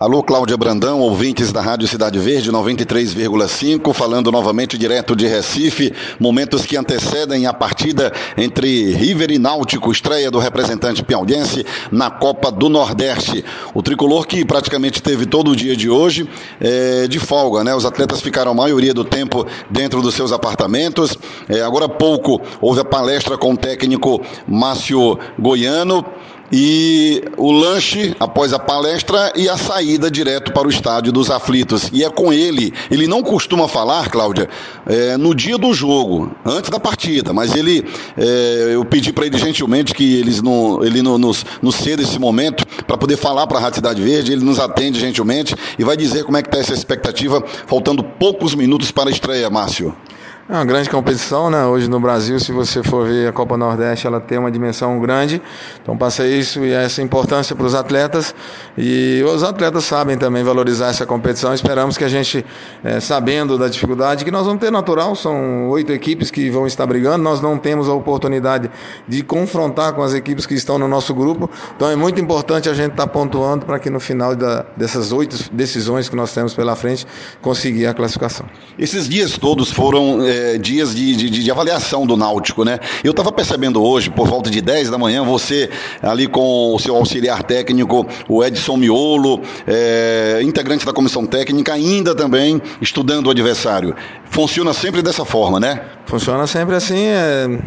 Alô, Cláudia Brandão, ouvintes da Rádio Cidade Verde 93,5, falando novamente direto de Recife, momentos que antecedem a partida entre River e Náutico, estreia do representante piauiense na Copa do Nordeste. O tricolor que praticamente teve todo o dia de hoje é, de folga, né? Os atletas ficaram a maioria do tempo dentro dos seus apartamentos. É, agora há pouco houve a palestra com o técnico Márcio Goiano e o lanche após a palestra e a saída direto para o estádio dos aflitos. E é com ele, ele não costuma falar, Cláudia, é, no dia do jogo, antes da partida, mas ele, é, eu pedi para ele gentilmente que eles não, ele nos, nos ceda esse momento para poder falar para a Rádio Cidade Verde, ele nos atende gentilmente e vai dizer como é que está essa expectativa, faltando poucos minutos para a estreia, Márcio. É uma grande competição, né? Hoje no Brasil, se você for ver a Copa Nordeste, ela tem uma dimensão grande. Então passa isso e essa importância para os atletas. E os atletas sabem também valorizar essa competição. Esperamos que a gente, é, sabendo da dificuldade, que nós vamos ter natural, são oito equipes que vão estar brigando. Nós não temos a oportunidade de confrontar com as equipes que estão no nosso grupo. Então é muito importante a gente estar tá pontuando para que no final da, dessas oito decisões que nós temos pela frente, conseguir a classificação. Esses dias todos foram. É dias de, de, de, avaliação do Náutico, né? Eu estava percebendo hoje, por volta de 10 da manhã, você ali com o seu auxiliar técnico, o Edson Miolo, é, integrante da comissão técnica, ainda também estudando o adversário. Funciona sempre dessa forma, né? Funciona sempre assim, é,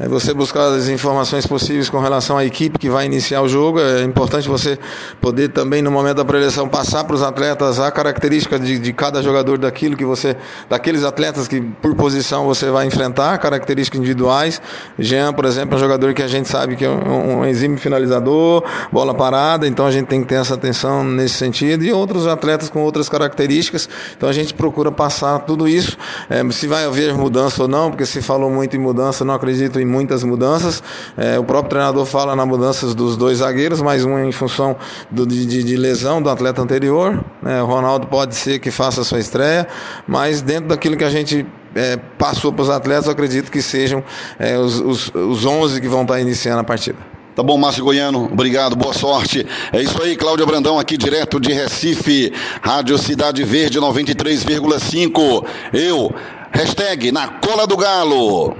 é, você buscar as informações possíveis com relação à equipe que vai iniciar o jogo. É importante você poder também, no momento da preleção, passar para os atletas a característica de, de, cada jogador daquilo que você, daqueles atletas que por posição você vai enfrentar, características individuais. Jean, por exemplo, é um jogador que a gente sabe que é um, um exime finalizador, bola parada, então a gente tem que ter essa atenção nesse sentido. E outros atletas com outras características, então a gente procura passar tudo isso. É, se vai haver mudança ou não porque se falou muito em mudança, não acredito em muitas mudanças. É, o próprio treinador fala na mudanças dos dois zagueiros, mais um em função do, de, de, lesão do atleta anterior. Né? O Ronaldo pode ser que faça a sua estreia, mas dentro daquilo que a gente é, passou para os atletas, eu acredito que sejam é, os, os, os 11 que vão estar iniciando a partida. Tá bom, Márcio Goiano, obrigado, boa sorte. É isso aí, Cláudia Brandão, aqui direto de Recife, Rádio Cidade Verde 93,5. Eu, hashtag na cola do galo.